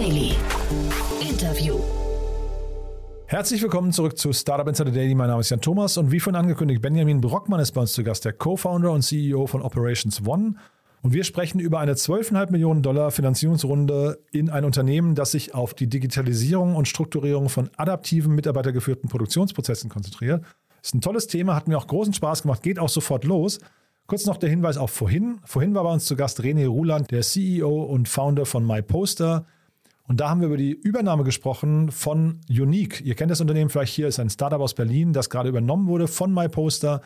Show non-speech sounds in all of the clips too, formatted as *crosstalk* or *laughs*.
Daily. Interview. Herzlich willkommen zurück zu Startup Insider Daily. Mein Name ist Jan Thomas und wie von angekündigt, Benjamin Brockmann ist bei uns zu Gast, der Co-Founder und CEO von Operations One. Und wir sprechen über eine 12,5 Millionen Dollar Finanzierungsrunde in ein Unternehmen, das sich auf die Digitalisierung und Strukturierung von adaptiven, mitarbeitergeführten Produktionsprozessen konzentriert. Ist ein tolles Thema, hat mir auch großen Spaß gemacht, geht auch sofort los. Kurz noch der Hinweis auf vorhin. Vorhin war bei uns zu Gast René Ruland, der CEO und Founder von MyPoster. Und da haben wir über die Übernahme gesprochen von Unique. Ihr kennt das Unternehmen vielleicht hier, ist ein Startup aus Berlin, das gerade übernommen wurde von MyPoster.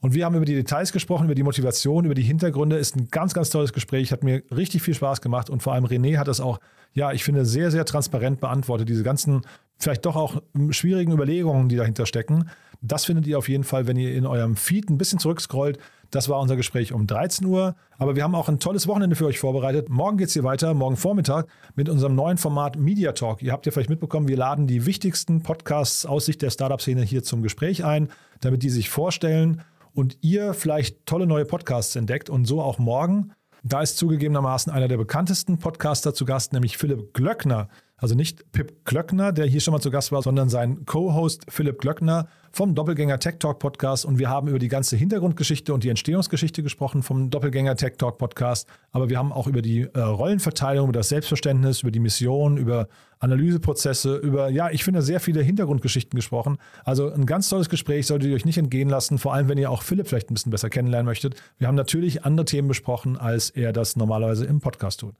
Und wir haben über die Details gesprochen, über die Motivation, über die Hintergründe. Ist ein ganz, ganz tolles Gespräch, hat mir richtig viel Spaß gemacht. Und vor allem René hat das auch, ja, ich finde, sehr, sehr transparent beantwortet. Diese ganzen, vielleicht doch auch schwierigen Überlegungen, die dahinter stecken. Das findet ihr auf jeden Fall, wenn ihr in eurem Feed ein bisschen zurückscrollt. Das war unser Gespräch um 13 Uhr. Aber wir haben auch ein tolles Wochenende für euch vorbereitet. Morgen geht es hier weiter, morgen Vormittag, mit unserem neuen Format Media Talk. Ihr habt ja vielleicht mitbekommen, wir laden die wichtigsten Podcasts aus Sicht der Startup-Szene hier zum Gespräch ein, damit die sich vorstellen und ihr vielleicht tolle neue Podcasts entdeckt. Und so auch morgen. Da ist zugegebenermaßen einer der bekanntesten Podcaster zu Gast, nämlich Philipp Glöckner. Also nicht Pip Glöckner, der hier schon mal zu Gast war, sondern sein Co-Host Philipp Glöckner vom Doppelgänger Tech Talk Podcast. Und wir haben über die ganze Hintergrundgeschichte und die Entstehungsgeschichte gesprochen vom Doppelgänger Tech Talk Podcast. Aber wir haben auch über die äh, Rollenverteilung, über das Selbstverständnis, über die Mission, über Analyseprozesse, über, ja, ich finde, sehr viele Hintergrundgeschichten gesprochen. Also ein ganz tolles Gespräch, solltet ihr euch nicht entgehen lassen, vor allem wenn ihr auch Philipp vielleicht ein bisschen besser kennenlernen möchtet. Wir haben natürlich andere Themen besprochen, als er das normalerweise im Podcast tut.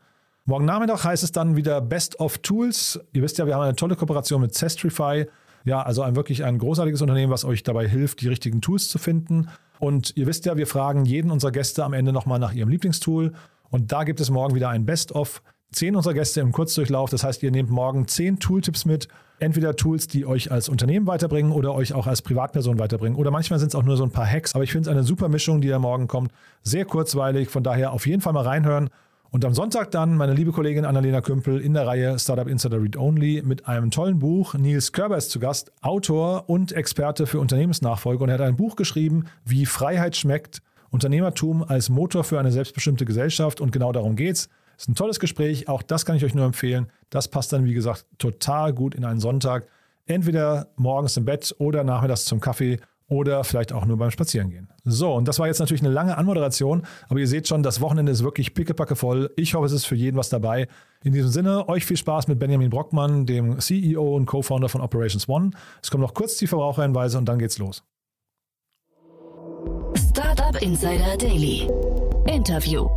Morgen Nachmittag heißt es dann wieder Best of Tools. Ihr wisst ja, wir haben eine tolle Kooperation mit Zestrify. Ja, also ein wirklich ein großartiges Unternehmen, was euch dabei hilft, die richtigen Tools zu finden. Und ihr wisst ja, wir fragen jeden unserer Gäste am Ende nochmal nach ihrem Lieblingstool. Und da gibt es morgen wieder ein Best of. Zehn unserer Gäste im Kurzdurchlauf. Das heißt, ihr nehmt morgen zehn Tooltips mit. Entweder Tools, die euch als Unternehmen weiterbringen oder euch auch als Privatperson weiterbringen. Oder manchmal sind es auch nur so ein paar Hacks. Aber ich finde es eine super Mischung, die da morgen kommt. Sehr kurzweilig. Von daher auf jeden Fall mal reinhören. Und am Sonntag dann meine liebe Kollegin Annalena Kümpel in der Reihe Startup Insider Read Only mit einem tollen Buch. Nils Körber ist zu Gast, Autor und Experte für Unternehmensnachfolge. Und er hat ein Buch geschrieben, wie Freiheit schmeckt, Unternehmertum als Motor für eine selbstbestimmte Gesellschaft. Und genau darum geht's. Ist ein tolles Gespräch. Auch das kann ich euch nur empfehlen. Das passt dann, wie gesagt, total gut in einen Sonntag. Entweder morgens im Bett oder nachmittags zum Kaffee oder vielleicht auch nur beim Spazierengehen. So, und das war jetzt natürlich eine lange Anmoderation, aber ihr seht schon, das Wochenende ist wirklich pickepacke voll. Ich hoffe, es ist für jeden was dabei. In diesem Sinne, euch viel Spaß mit Benjamin Brockmann, dem CEO und Co-Founder von Operations One. Es kommen noch kurz die Verbraucherhinweise und dann geht's los. Startup Insider Daily. Interview.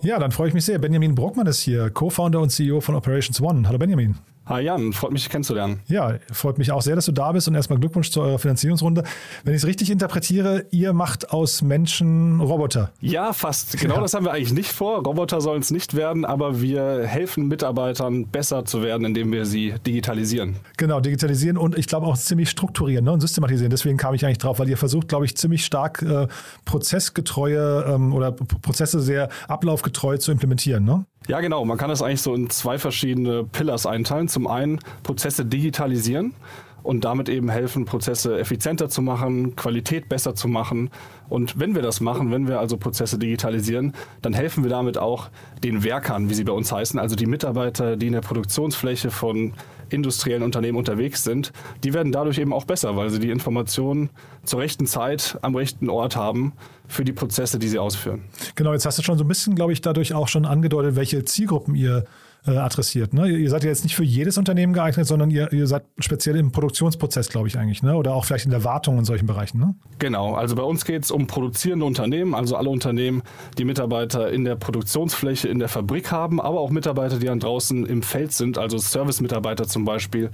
Ja, dann freue ich mich sehr. Benjamin Brockmann ist hier, Co-Founder und CEO von Operations One. Hallo Benjamin. Hi Jan, freut mich kennenzulernen. Ja, freut mich auch sehr, dass du da bist und erstmal Glückwunsch zu eurer Finanzierungsrunde. Wenn ich es richtig interpretiere, ihr macht aus Menschen Roboter. Ja, fast. Genau ja. das haben wir eigentlich nicht vor. Roboter sollen es nicht werden, aber wir helfen Mitarbeitern besser zu werden, indem wir sie digitalisieren. Genau, digitalisieren und ich glaube auch ziemlich strukturieren ne, und systematisieren. Deswegen kam ich eigentlich drauf, weil ihr versucht, glaube ich, ziemlich stark äh, prozessgetreue ähm, oder Prozesse sehr ablaufgetreu zu implementieren. Ne? Ja, genau. Man kann das eigentlich so in zwei verschiedene Pillars einteilen. Zum einen Prozesse digitalisieren und damit eben helfen, Prozesse effizienter zu machen, Qualität besser zu machen. Und wenn wir das machen, wenn wir also Prozesse digitalisieren, dann helfen wir damit auch den Werkern, wie sie bei uns heißen, also die Mitarbeiter, die in der Produktionsfläche von industriellen Unternehmen unterwegs sind, die werden dadurch eben auch besser, weil sie die Informationen zur rechten Zeit am rechten Ort haben für die Prozesse, die sie ausführen. Genau, jetzt hast du schon so ein bisschen, glaube ich, dadurch auch schon angedeutet, welche Zielgruppen ihr adressiert. Ne? Ihr seid ja jetzt nicht für jedes Unternehmen geeignet, sondern ihr, ihr seid speziell im Produktionsprozess, glaube ich eigentlich, ne? oder auch vielleicht in der Wartung in solchen Bereichen. Ne? Genau, also bei uns geht es um produzierende Unternehmen, also alle Unternehmen, die Mitarbeiter in der Produktionsfläche, in der Fabrik haben, aber auch Mitarbeiter, die dann draußen im Feld sind, also Service-Mitarbeiter zum Beispiel,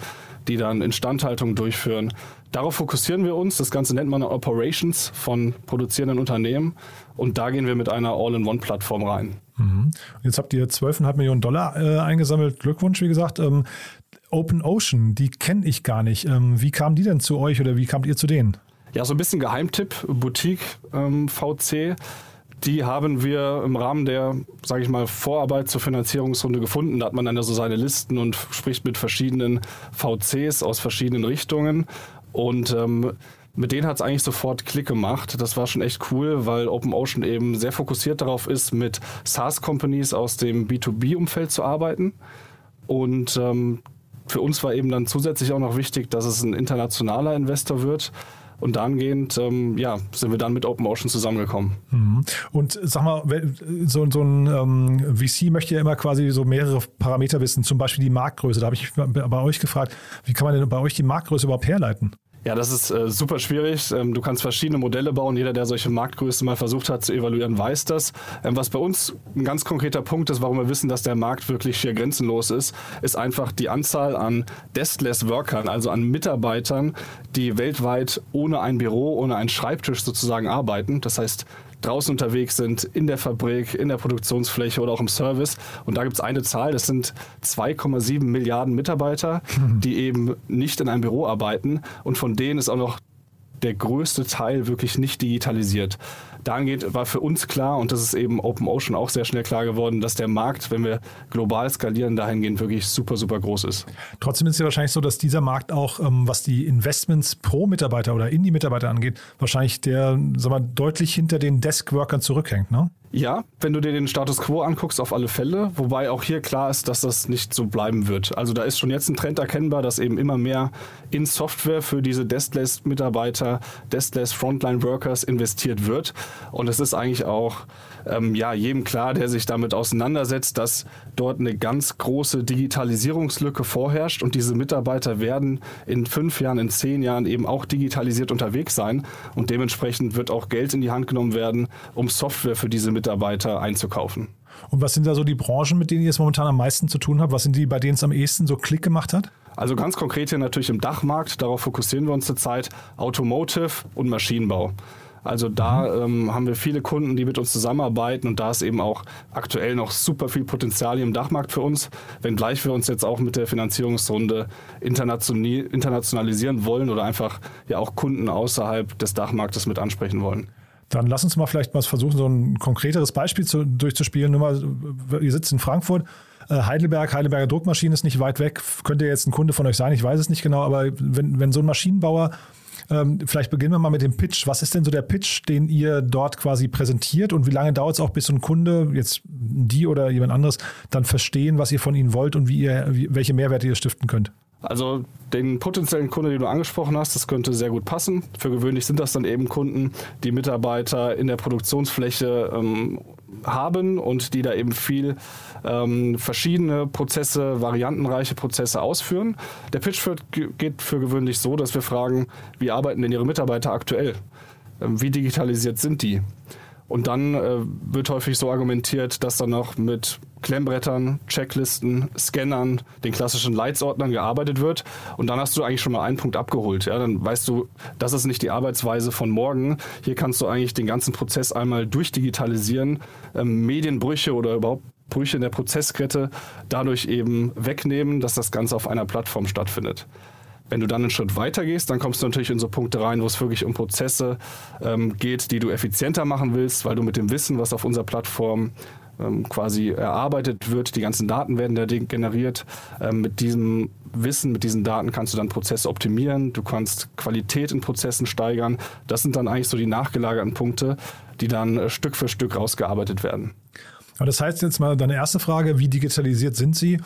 die dann Instandhaltung durchführen. Darauf fokussieren wir uns. Das Ganze nennt man Operations von produzierenden Unternehmen. Und da gehen wir mit einer All-in-One-Plattform rein. Mhm. Jetzt habt ihr 12,5 Millionen Dollar äh, eingesammelt. Glückwunsch, wie gesagt. Ähm, Open Ocean, die kenne ich gar nicht. Ähm, wie kamen die denn zu euch oder wie kamt ihr zu denen? Ja, so ein bisschen Geheimtipp, Boutique ähm, VC. Die haben wir im Rahmen der, sage ich mal, Vorarbeit zur Finanzierungsrunde gefunden. Da hat man dann so seine Listen und spricht mit verschiedenen VCs aus verschiedenen Richtungen. Und ähm, mit denen hat es eigentlich sofort Klick gemacht. Das war schon echt cool, weil OpenOcean eben sehr fokussiert darauf ist, mit SaaS-Companies aus dem B2B-Umfeld zu arbeiten. Und ähm, für uns war eben dann zusätzlich auch noch wichtig, dass es ein internationaler Investor wird. Und dahingehend ähm, ja, sind wir dann mit OpenOcean zusammengekommen. Mhm. Und sag mal, so, so ein ähm, VC möchte ja immer quasi so mehrere Parameter wissen, zum Beispiel die Marktgröße. Da habe ich bei euch gefragt, wie kann man denn bei euch die Marktgröße überhaupt herleiten? Ja, das ist äh, super schwierig. Ähm, du kannst verschiedene Modelle bauen. Jeder, der solche Marktgrößen mal versucht hat zu evaluieren, weiß das. Ähm, was bei uns ein ganz konkreter Punkt ist, warum wir wissen, dass der Markt wirklich hier grenzenlos ist, ist einfach die Anzahl an Deskless Workern, also an Mitarbeitern, die weltweit ohne ein Büro, ohne einen Schreibtisch sozusagen arbeiten. Das heißt, draußen unterwegs sind, in der Fabrik, in der Produktionsfläche oder auch im Service. Und da gibt es eine Zahl, das sind 2,7 Milliarden Mitarbeiter, die eben nicht in einem Büro arbeiten. Und von denen ist auch noch der größte Teil wirklich nicht digitalisiert dahingehend war für uns klar, und das ist eben OpenOcean auch sehr schnell klar geworden, dass der Markt, wenn wir global skalieren, dahingehend wirklich super, super groß ist. Trotzdem ist es ja wahrscheinlich so, dass dieser Markt auch, ähm, was die Investments pro Mitarbeiter oder in die Mitarbeiter angeht, wahrscheinlich der, sag mal, deutlich hinter den Deskworkern zurückhängt, ne? Ja, wenn du dir den Status quo anguckst, auf alle Fälle. Wobei auch hier klar ist, dass das nicht so bleiben wird. Also da ist schon jetzt ein Trend erkennbar, dass eben immer mehr in Software für diese Deskless-Mitarbeiter, Deskless-Frontline-Workers investiert wird. Und es ist eigentlich auch ähm, ja, jedem klar, der sich damit auseinandersetzt, dass dort eine ganz große Digitalisierungslücke vorherrscht und diese Mitarbeiter werden in fünf Jahren, in zehn Jahren eben auch digitalisiert unterwegs sein und dementsprechend wird auch Geld in die Hand genommen werden, um Software für diese Mitarbeiter einzukaufen. Und was sind da so die Branchen, mit denen ihr es momentan am meisten zu tun habt? Was sind die, bei denen es am ehesten so Klick gemacht hat? Also ganz konkret hier natürlich im Dachmarkt, darauf fokussieren wir uns zurzeit, Automotive und Maschinenbau. Also da mhm. ähm, haben wir viele Kunden, die mit uns zusammenarbeiten und da ist eben auch aktuell noch super viel Potenzial im Dachmarkt für uns, wenngleich wir uns jetzt auch mit der Finanzierungsrunde internationalisieren wollen oder einfach ja auch Kunden außerhalb des Dachmarktes mit ansprechen wollen. Dann lass uns mal vielleicht mal versuchen, so ein konkreteres Beispiel zu, durchzuspielen. Nur mal, ihr sitzt in Frankfurt, äh, Heidelberg, Heidelberger Druckmaschine ist nicht weit weg. Könnte jetzt ein Kunde von euch sein, ich weiß es nicht genau, aber wenn, wenn so ein Maschinenbauer ähm, vielleicht beginnen wir mal mit dem Pitch. Was ist denn so der Pitch, den ihr dort quasi präsentiert und wie lange dauert es auch, bis so ein Kunde, jetzt die oder jemand anderes, dann verstehen, was ihr von ihnen wollt und wie ihr, welche Mehrwerte ihr stiften könnt? Also den potenziellen Kunde, den du angesprochen hast, das könnte sehr gut passen. Für gewöhnlich sind das dann eben Kunden, die Mitarbeiter in der Produktionsfläche ähm, haben und die da eben viel ähm, verschiedene Prozesse, variantenreiche Prozesse ausführen. Der Pitch geht für gewöhnlich so, dass wir fragen, wie arbeiten denn Ihre Mitarbeiter aktuell? Ähm, wie digitalisiert sind die? Und dann äh, wird häufig so argumentiert, dass dann noch mit Klemmbrettern, Checklisten, Scannern, den klassischen Leitsordnern gearbeitet wird. Und dann hast du eigentlich schon mal einen Punkt abgeholt. Ja? Dann weißt du, das ist nicht die Arbeitsweise von morgen. Hier kannst du eigentlich den ganzen Prozess einmal durchdigitalisieren, ähm, Medienbrüche oder überhaupt Brüche in der Prozesskette dadurch eben wegnehmen, dass das Ganze auf einer Plattform stattfindet. Wenn du dann einen Schritt weiter gehst, dann kommst du natürlich in so Punkte rein, wo es wirklich um Prozesse ähm, geht, die du effizienter machen willst, weil du mit dem Wissen, was auf unserer Plattform ähm, quasi erarbeitet wird, die ganzen Daten werden da generiert. Ähm, mit diesem Wissen, mit diesen Daten kannst du dann Prozesse optimieren, du kannst Qualität in Prozessen steigern. Das sind dann eigentlich so die nachgelagerten Punkte, die dann äh, Stück für Stück rausgearbeitet werden. Aber das heißt jetzt mal deine erste Frage, wie digitalisiert sind Sie?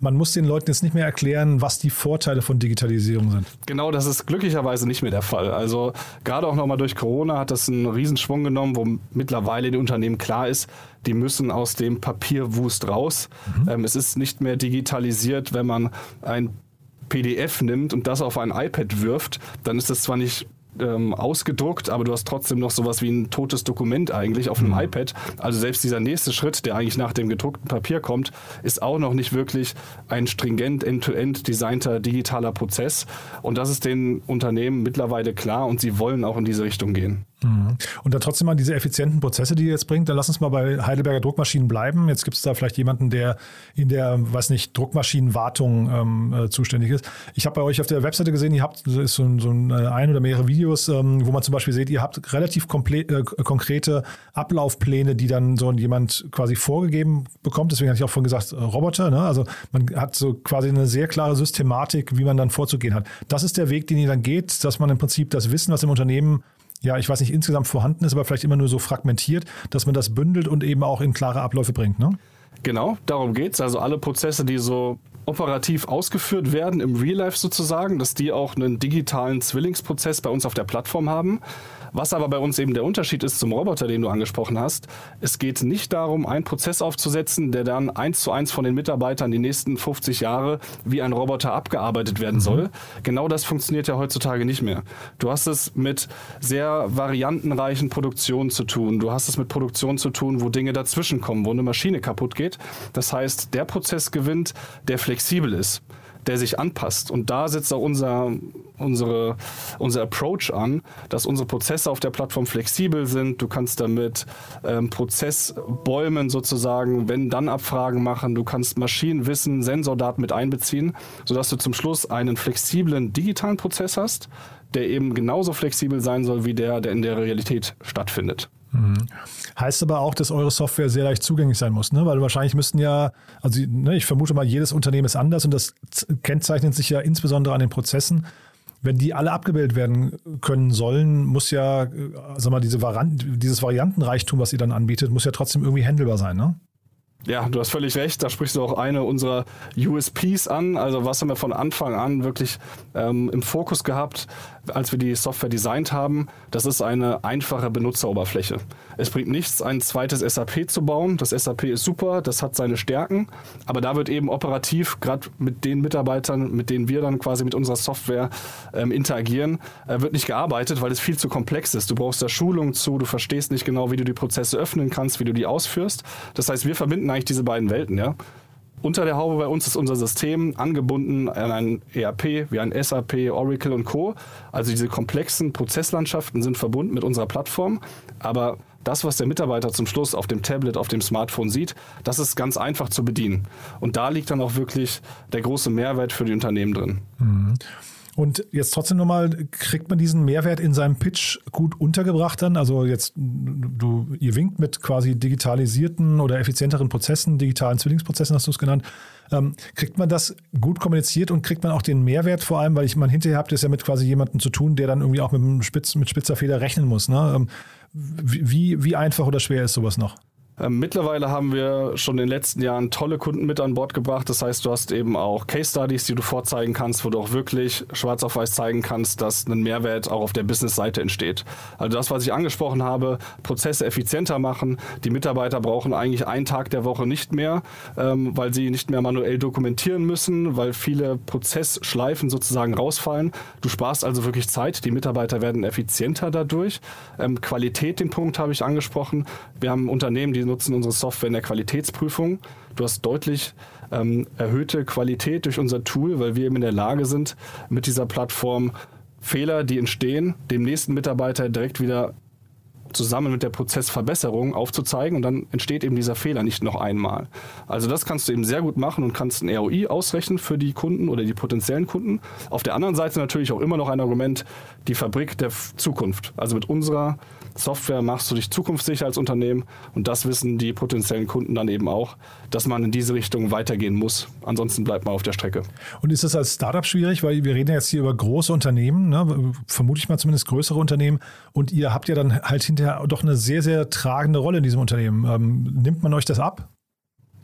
Man muss den Leuten jetzt nicht mehr erklären, was die Vorteile von Digitalisierung sind. Genau, das ist glücklicherweise nicht mehr der Fall. Also gerade auch nochmal durch Corona hat das einen Riesensprung genommen, wo mittlerweile den Unternehmen klar ist, die müssen aus dem Papierwust raus. Mhm. Ähm, es ist nicht mehr digitalisiert, wenn man ein PDF nimmt und das auf ein iPad wirft, dann ist das zwar nicht ähm, ausgedruckt, aber du hast trotzdem noch sowas wie ein totes Dokument eigentlich auf einem mhm. iPad. Also selbst dieser nächste Schritt, der eigentlich nach dem gedruckten Papier kommt, ist auch noch nicht wirklich ein stringent end-to-end designter digitaler Prozess. Und das ist den Unternehmen mittlerweile klar und sie wollen auch in diese Richtung gehen. Mhm. Und dann trotzdem mal diese effizienten Prozesse, die ihr jetzt bringt, dann lass uns mal bei Heidelberger Druckmaschinen bleiben. Jetzt gibt es da vielleicht jemanden, der in der, weiß nicht, Druckmaschinenwartung ähm, äh, zuständig ist. Ich habe bei euch auf der Webseite gesehen, ihr habt so, so ein, äh, ein oder mehrere Videos, ähm, wo man zum Beispiel sieht, ihr habt relativ äh, konkrete Ablaufpläne, die dann so jemand quasi vorgegeben bekommt. Deswegen hatte ich auch vorhin gesagt, äh, Roboter. Ne? Also man hat so quasi eine sehr klare Systematik, wie man dann vorzugehen hat. Das ist der Weg, den ihr dann geht, dass man im Prinzip das Wissen, was im Unternehmen ja, ich weiß nicht, insgesamt vorhanden ist, aber vielleicht immer nur so fragmentiert, dass man das bündelt und eben auch in klare Abläufe bringt, ne? Genau, darum geht es. Also alle Prozesse, die so operativ ausgeführt werden, im Real Life sozusagen, dass die auch einen digitalen Zwillingsprozess bei uns auf der Plattform haben. Was aber bei uns eben der Unterschied ist zum Roboter, den du angesprochen hast, es geht nicht darum, einen Prozess aufzusetzen, der dann eins zu eins von den Mitarbeitern die nächsten 50 Jahre wie ein Roboter abgearbeitet werden soll. Mhm. Genau das funktioniert ja heutzutage nicht mehr. Du hast es mit sehr variantenreichen Produktionen zu tun. Du hast es mit Produktionen zu tun, wo Dinge dazwischen kommen, wo eine Maschine kaputt geht. Das heißt, der Prozess gewinnt, der flexibel ist der sich anpasst. Und da setzt auch unser, unsere, unser Approach an, dass unsere Prozesse auf der Plattform flexibel sind. Du kannst damit ähm, Prozessbäumen sozusagen, wenn dann Abfragen machen. Du kannst Maschinenwissen, Sensordaten mit einbeziehen, sodass du zum Schluss einen flexiblen digitalen Prozess hast, der eben genauso flexibel sein soll wie der, der in der Realität stattfindet. Mhm. Heißt aber auch, dass eure Software sehr leicht zugänglich sein muss, ne? Weil wahrscheinlich müssten ja, also ne, ich vermute mal, jedes Unternehmen ist anders und das kennzeichnet sich ja insbesondere an den Prozessen. Wenn die alle abgebildet werden können sollen, muss ja, äh, sag mal, diese Variant, dieses Variantenreichtum, was ihr dann anbietet, muss ja trotzdem irgendwie handelbar sein, ne? Ja, du hast völlig recht. Da sprichst du auch eine unserer USPs an. Also was haben wir von Anfang an wirklich ähm, im Fokus gehabt, als wir die Software designt haben? Das ist eine einfache Benutzeroberfläche. Es bringt nichts, ein zweites SAP zu bauen. Das SAP ist super, das hat seine Stärken. Aber da wird eben operativ, gerade mit den Mitarbeitern, mit denen wir dann quasi mit unserer Software ähm, interagieren, äh, wird nicht gearbeitet, weil es viel zu komplex ist. Du brauchst da Schulung zu, du verstehst nicht genau, wie du die Prozesse öffnen kannst, wie du die ausführst. Das heißt, wir verbinden eigentlich diese beiden Welten, ja. Unter der Haube bei uns ist unser System angebunden an ein ERP wie ein SAP, Oracle und Co. Also diese komplexen Prozesslandschaften sind verbunden mit unserer Plattform, aber das, was der Mitarbeiter zum Schluss auf dem Tablet, auf dem Smartphone sieht, das ist ganz einfach zu bedienen. Und da liegt dann auch wirklich der große Mehrwert für die Unternehmen drin. Mhm. Und jetzt trotzdem nochmal, kriegt man diesen Mehrwert in seinem Pitch gut untergebracht dann? Also jetzt, du, ihr winkt mit quasi digitalisierten oder effizienteren Prozessen, digitalen Zwillingsprozessen hast du es genannt. Ähm, kriegt man das gut kommuniziert und kriegt man auch den Mehrwert vor allem, weil ich meine, hinterher habt ihr es ja mit quasi jemandem zu tun, der dann irgendwie auch mit, Spitz, mit spitzer Feder rechnen muss. Ne? Ähm, wie, wie einfach oder schwer ist sowas noch? Ähm, mittlerweile haben wir schon in den letzten Jahren tolle Kunden mit an Bord gebracht. Das heißt, du hast eben auch Case Studies, die du vorzeigen kannst, wo du auch wirklich schwarz auf weiß zeigen kannst, dass ein Mehrwert auch auf der Business-Seite entsteht. Also das, was ich angesprochen habe, Prozesse effizienter machen. Die Mitarbeiter brauchen eigentlich einen Tag der Woche nicht mehr, ähm, weil sie nicht mehr manuell dokumentieren müssen, weil viele Prozessschleifen sozusagen rausfallen. Du sparst also wirklich Zeit. Die Mitarbeiter werden effizienter dadurch. Ähm, Qualität, den Punkt habe ich angesprochen. Wir haben Unternehmen, die nutzen unsere Software in der Qualitätsprüfung. Du hast deutlich ähm, erhöhte Qualität durch unser Tool, weil wir eben in der Lage sind, mit dieser Plattform Fehler, die entstehen, dem nächsten Mitarbeiter direkt wieder zusammen mit der Prozessverbesserung aufzuzeigen und dann entsteht eben dieser Fehler nicht noch einmal. Also das kannst du eben sehr gut machen und kannst ein ROI ausrechnen für die Kunden oder die potenziellen Kunden. Auf der anderen Seite natürlich auch immer noch ein Argument, die Fabrik der Zukunft. Also mit unserer Software machst du dich zukunftssicher als Unternehmen und das wissen die potenziellen Kunden dann eben auch, dass man in diese Richtung weitergehen muss. Ansonsten bleibt man auf der Strecke. Und ist das als Startup schwierig, weil wir reden jetzt hier über große Unternehmen, ne? vermute ich mal zumindest größere Unternehmen und ihr habt ja dann halt hinterher doch eine sehr, sehr tragende Rolle in diesem Unternehmen. Ähm, nimmt man euch das ab?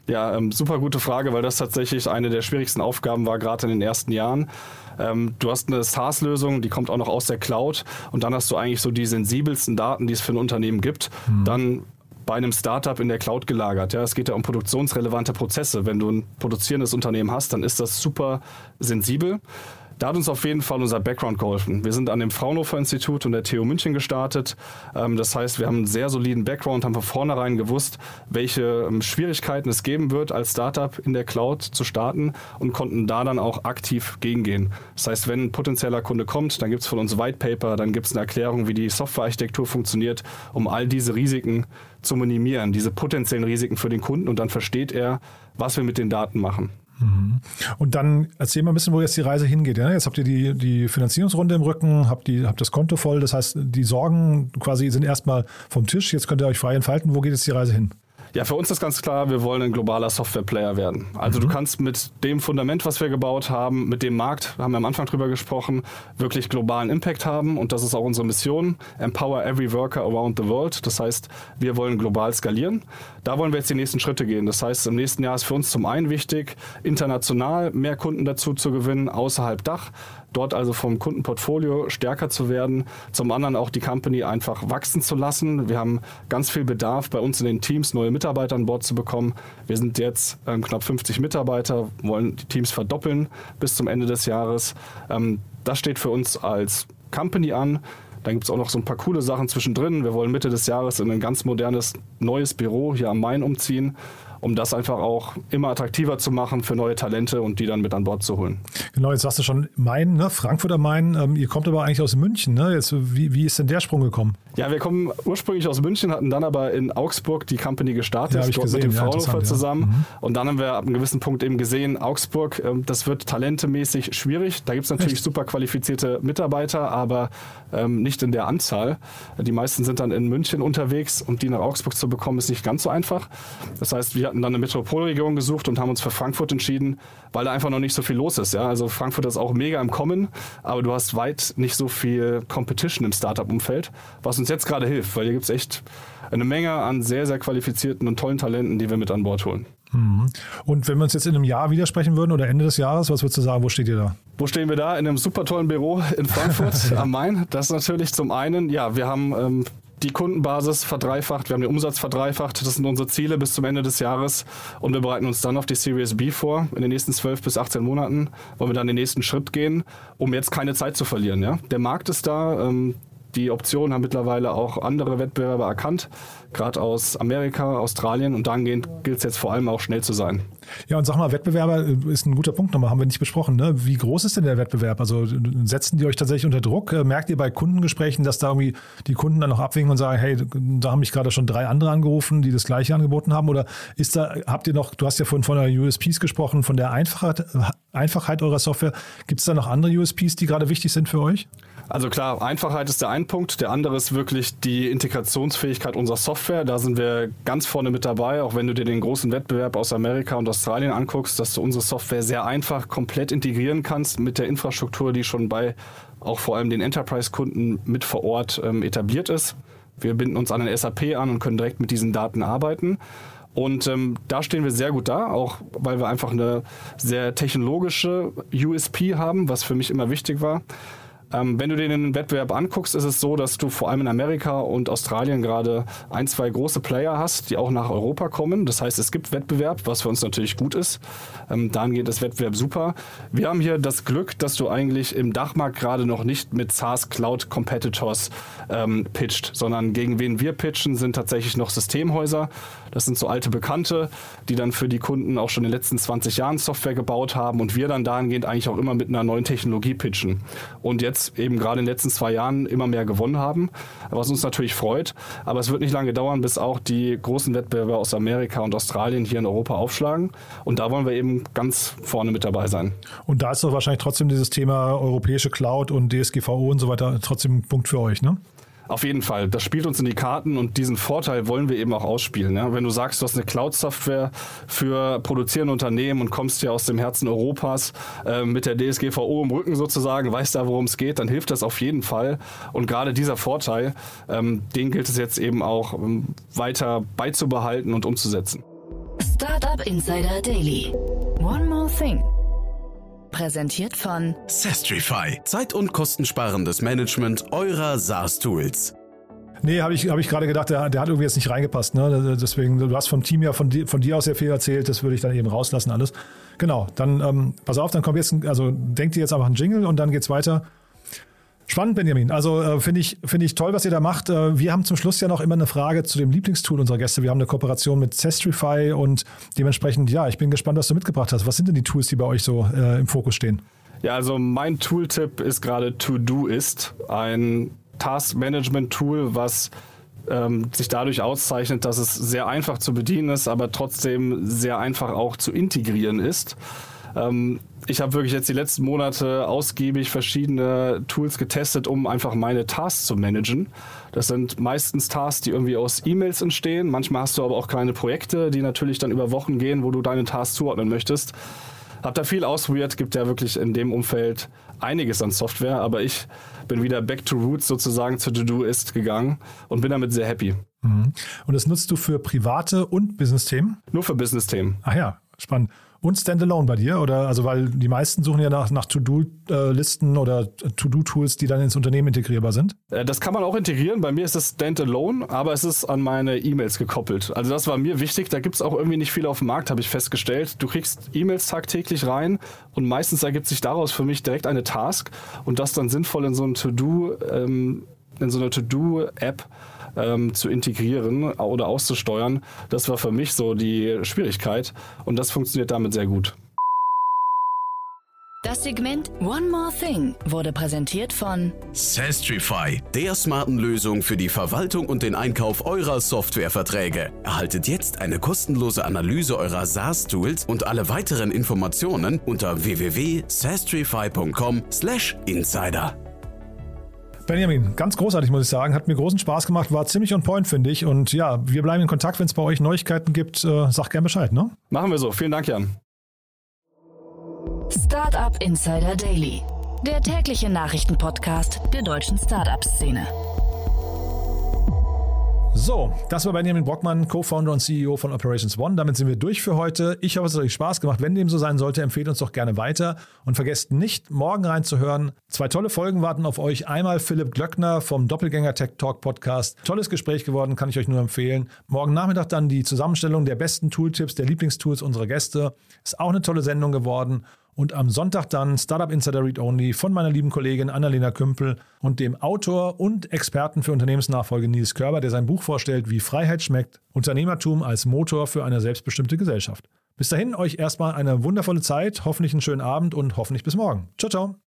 Ja, ähm, super gute Frage, weil das tatsächlich eine der schwierigsten Aufgaben war, gerade in den ersten Jahren. Ähm, du hast eine SaaS-Lösung, die kommt auch noch aus der Cloud und dann hast du eigentlich so die sensibelsten Daten, die es für ein Unternehmen gibt. Mhm. Dann bei einem Startup in der Cloud gelagert. Ja, es geht ja um produktionsrelevante Prozesse. Wenn du ein produzierendes Unternehmen hast, dann ist das super sensibel. Da hat uns auf jeden Fall unser Background geholfen. Wir sind an dem Fraunhofer Institut und der TU München gestartet. Ähm, das heißt, wir haben einen sehr soliden Background, haben von vornherein gewusst, welche ähm, Schwierigkeiten es geben wird, als Startup in der Cloud zu starten und konnten da dann auch aktiv gegengehen. Das heißt, wenn ein potenzieller Kunde kommt, dann gibt es von uns White Paper, dann gibt es eine Erklärung, wie die Softwarearchitektur funktioniert, um all diese Risiken zu minimieren, diese potenziellen Risiken für den Kunden und dann versteht er, was wir mit den Daten machen. Mhm. Und dann erzähl mal ein bisschen, wo jetzt die Reise hingeht. Jetzt habt ihr die, die Finanzierungsrunde im Rücken, habt, die, habt das Konto voll. Das heißt, die Sorgen quasi sind erstmal vom Tisch. Jetzt könnt ihr euch frei entfalten. Wo geht jetzt die Reise hin? Ja, für uns ist ganz klar, wir wollen ein globaler Software-Player werden. Also mhm. du kannst mit dem Fundament, was wir gebaut haben, mit dem Markt, haben wir am Anfang drüber gesprochen, wirklich globalen Impact haben und das ist auch unsere Mission. Empower every worker around the world. Das heißt, wir wollen global skalieren. Da wollen wir jetzt die nächsten Schritte gehen. Das heißt, im nächsten Jahr ist für uns zum einen wichtig, international mehr Kunden dazu zu gewinnen, außerhalb Dach dort also vom Kundenportfolio stärker zu werden, zum anderen auch die Company einfach wachsen zu lassen. Wir haben ganz viel Bedarf bei uns in den Teams, neue Mitarbeiter an Bord zu bekommen. Wir sind jetzt ähm, knapp 50 Mitarbeiter, wollen die Teams verdoppeln bis zum Ende des Jahres. Ähm, das steht für uns als Company an. Dann gibt es auch noch so ein paar coole Sachen zwischendrin. Wir wollen Mitte des Jahres in ein ganz modernes neues Büro hier am Main umziehen um das einfach auch immer attraktiver zu machen für neue Talente und die dann mit an Bord zu holen. Genau, jetzt sagst du schon Main, ne? Frankfurt am Main. Ähm, ihr kommt aber eigentlich aus München. Ne? Jetzt, wie, wie ist denn der Sprung gekommen? Ja, wir kommen ursprünglich aus München, hatten dann aber in Augsburg die Company gestartet, ja, dort gesehen, mit dem ja, Fraunhofer zusammen. Ja. Mhm. Und dann haben wir ab einem gewissen Punkt eben gesehen, Augsburg, ähm, das wird talentemäßig schwierig. Da gibt es natürlich Echt? super qualifizierte Mitarbeiter, aber ähm, nicht in der Anzahl. Die meisten sind dann in München unterwegs und die nach Augsburg zu bekommen, ist nicht ganz so einfach. Das heißt, wir hatten dann eine Metropolregion Region gesucht und haben uns für Frankfurt entschieden, weil da einfach noch nicht so viel los ist. Ja? Also Frankfurt ist auch mega im Kommen, aber du hast weit nicht so viel Competition im Startup-Umfeld, was uns jetzt gerade hilft, weil hier gibt es echt eine Menge an sehr, sehr qualifizierten und tollen Talenten, die wir mit an Bord holen. Mhm. Und wenn wir uns jetzt in einem Jahr widersprechen würden oder Ende des Jahres, was würdest du sagen, wo steht ihr da? Wo stehen wir da? In einem super tollen Büro in Frankfurt *laughs* am Main. Das ist natürlich zum einen, ja, wir haben ähm, die Kundenbasis verdreifacht, wir haben den Umsatz verdreifacht. Das sind unsere Ziele bis zum Ende des Jahres. Und wir bereiten uns dann auf die Series B vor. In den nächsten 12 bis 18 Monaten wollen wir dann den nächsten Schritt gehen, um jetzt keine Zeit zu verlieren. Ja? Der Markt ist da. Ähm, die Optionen haben mittlerweile auch andere Wettbewerber erkannt, gerade aus Amerika, Australien und dahingehend gilt es jetzt vor allem auch schnell zu sein. Ja, und sag mal, Wettbewerber äh, ist ein guter Punkt nochmal, haben wir nicht besprochen. Ne? Wie groß ist denn der Wettbewerb? Also setzen die euch tatsächlich unter Druck? Äh, merkt ihr bei Kundengesprächen, dass da irgendwie die Kunden dann noch abwinken und sagen, hey, da haben mich gerade schon drei andere angerufen, die das gleiche angeboten haben? Oder ist da, habt ihr noch, du hast ja vorhin von der USPs gesprochen, von der Einfachheit, Einfachheit eurer Software. Gibt es da noch andere USPs, die gerade wichtig sind für euch? Also klar, Einfachheit ist der ein Punkt. Der andere ist wirklich die Integrationsfähigkeit unserer Software. Da sind wir ganz vorne mit dabei, auch wenn du dir den großen Wettbewerb aus Amerika und Australien anguckst, dass du unsere Software sehr einfach komplett integrieren kannst mit der Infrastruktur, die schon bei auch vor allem den Enterprise-Kunden mit vor Ort ähm, etabliert ist. Wir binden uns an den SAP an und können direkt mit diesen Daten arbeiten. Und ähm, da stehen wir sehr gut da, auch weil wir einfach eine sehr technologische USP haben, was für mich immer wichtig war. Ähm, wenn du dir den Wettbewerb anguckst, ist es so, dass du vor allem in Amerika und Australien gerade ein, zwei große Player hast, die auch nach Europa kommen. Das heißt, es gibt Wettbewerb, was für uns natürlich gut ist. Ähm, dann geht das Wettbewerb super. Wir haben hier das Glück, dass du eigentlich im Dachmarkt gerade noch nicht mit SaaS Cloud Competitors ähm, pitcht, sondern gegen wen wir pitchen, sind tatsächlich noch Systemhäuser. Das sind so alte Bekannte, die dann für die Kunden auch schon in den letzten 20 Jahren Software gebaut haben und wir dann dahingehend eigentlich auch immer mit einer neuen Technologie pitchen. Und jetzt jetzt eben gerade in den letzten zwei Jahren immer mehr gewonnen haben, was uns natürlich freut. Aber es wird nicht lange dauern, bis auch die großen Wettbewerber aus Amerika und Australien hier in Europa aufschlagen. Und da wollen wir eben ganz vorne mit dabei sein. Und da ist doch wahrscheinlich trotzdem dieses Thema europäische Cloud und DSGVO und so weiter trotzdem ein Punkt für euch, ne? Auf jeden Fall. Das spielt uns in die Karten und diesen Vorteil wollen wir eben auch ausspielen. Ja? Wenn du sagst, du hast eine Cloud-Software für produzierende Unternehmen und kommst hier aus dem Herzen Europas äh, mit der DSGVO im Rücken sozusagen, weißt da, worum es geht, dann hilft das auf jeden Fall. Und gerade dieser Vorteil, ähm, den gilt es jetzt eben auch ähm, weiter beizubehalten und umzusetzen. Startup Insider Daily. One more thing. Präsentiert von Sestrify. Zeit- und kostensparendes Management eurer SaaS-Tools. Nee, habe ich, hab ich gerade gedacht, der, der, hat irgendwie jetzt nicht reingepasst. Ne? Deswegen, du hast vom Team ja von, von dir aus sehr viel erzählt, das würde ich dann eben rauslassen alles. Genau, dann ähm, pass auf, dann kommt jetzt, also denkt ihr jetzt einfach einen Jingle und dann geht's weiter. Spannend, Benjamin. Also äh, finde ich, find ich toll, was ihr da macht. Äh, wir haben zum Schluss ja noch immer eine Frage zu dem Lieblingstool unserer Gäste. Wir haben eine Kooperation mit Zestrify und dementsprechend, ja, ich bin gespannt, was du mitgebracht hast. Was sind denn die Tools, die bei euch so äh, im Fokus stehen? Ja, also mein Tooltip ist gerade To-Do-Ist, ein Task-Management-Tool, was ähm, sich dadurch auszeichnet, dass es sehr einfach zu bedienen ist, aber trotzdem sehr einfach auch zu integrieren ist. Ähm, ich habe wirklich jetzt die letzten Monate ausgiebig verschiedene Tools getestet, um einfach meine Tasks zu managen. Das sind meistens Tasks, die irgendwie aus E-Mails entstehen. Manchmal hast du aber auch kleine Projekte, die natürlich dann über Wochen gehen, wo du deine Tasks zuordnen möchtest. Hab da viel ausprobiert, gibt ja wirklich in dem Umfeld einiges an Software, aber ich bin wieder back to roots sozusagen zu To-Do-Ist gegangen und bin damit sehr happy. Mhm. Und das nutzt du für private und Business-Themen? Nur für Business-Themen. Ach ja, spannend. Und Standalone bei dir? Oder also weil die meisten suchen ja nach, nach To-Do-Listen oder To-Do-Tools, die dann ins Unternehmen integrierbar sind? Äh, das kann man auch integrieren. Bei mir ist es Standalone, aber es ist an meine E-Mails gekoppelt. Also das war mir wichtig. Da gibt es auch irgendwie nicht viel auf dem Markt, habe ich festgestellt. Du kriegst E-Mails tagtäglich rein und meistens ergibt sich daraus für mich direkt eine Task und das dann sinnvoll in so ein To-Do, ähm, in so eine To-Do-App ähm, zu integrieren oder auszusteuern. Das war für mich so die Schwierigkeit und das funktioniert damit sehr gut. Das Segment One More Thing wurde präsentiert von Sastrify, der smarten Lösung für die Verwaltung und den Einkauf eurer Softwareverträge. Erhaltet jetzt eine kostenlose Analyse eurer SaaS-Tools und alle weiteren Informationen unter www.sastrify.com/insider. Benjamin, ganz großartig, muss ich sagen. Hat mir großen Spaß gemacht, war ziemlich on point, finde ich. Und ja, wir bleiben in Kontakt, wenn es bei euch Neuigkeiten gibt. Äh, sag gerne Bescheid, ne? Machen wir so. Vielen Dank, Jan. Startup Insider Daily, der tägliche Nachrichtenpodcast der deutschen Startup-Szene. So, das war Benjamin Brockmann, Co-Founder und CEO von Operations One. Damit sind wir durch für heute. Ich hoffe, es hat euch Spaß gemacht. Wenn dem so sein sollte, empfehlt uns doch gerne weiter und vergesst nicht, morgen reinzuhören. Zwei tolle Folgen warten auf euch. Einmal Philipp Glöckner vom Doppelgänger Tech Talk Podcast. Tolles Gespräch geworden, kann ich euch nur empfehlen. Morgen Nachmittag dann die Zusammenstellung der besten Tooltips, der Lieblingstools unserer Gäste. Ist auch eine tolle Sendung geworden. Und am Sonntag dann Startup Insider Read Only von meiner lieben Kollegin Annalena Kümpel und dem Autor und Experten für Unternehmensnachfolge Nils Körber, der sein Buch vorstellt, wie Freiheit schmeckt, Unternehmertum als Motor für eine selbstbestimmte Gesellschaft. Bis dahin euch erstmal eine wundervolle Zeit, hoffentlich einen schönen Abend und hoffentlich bis morgen. Ciao, ciao.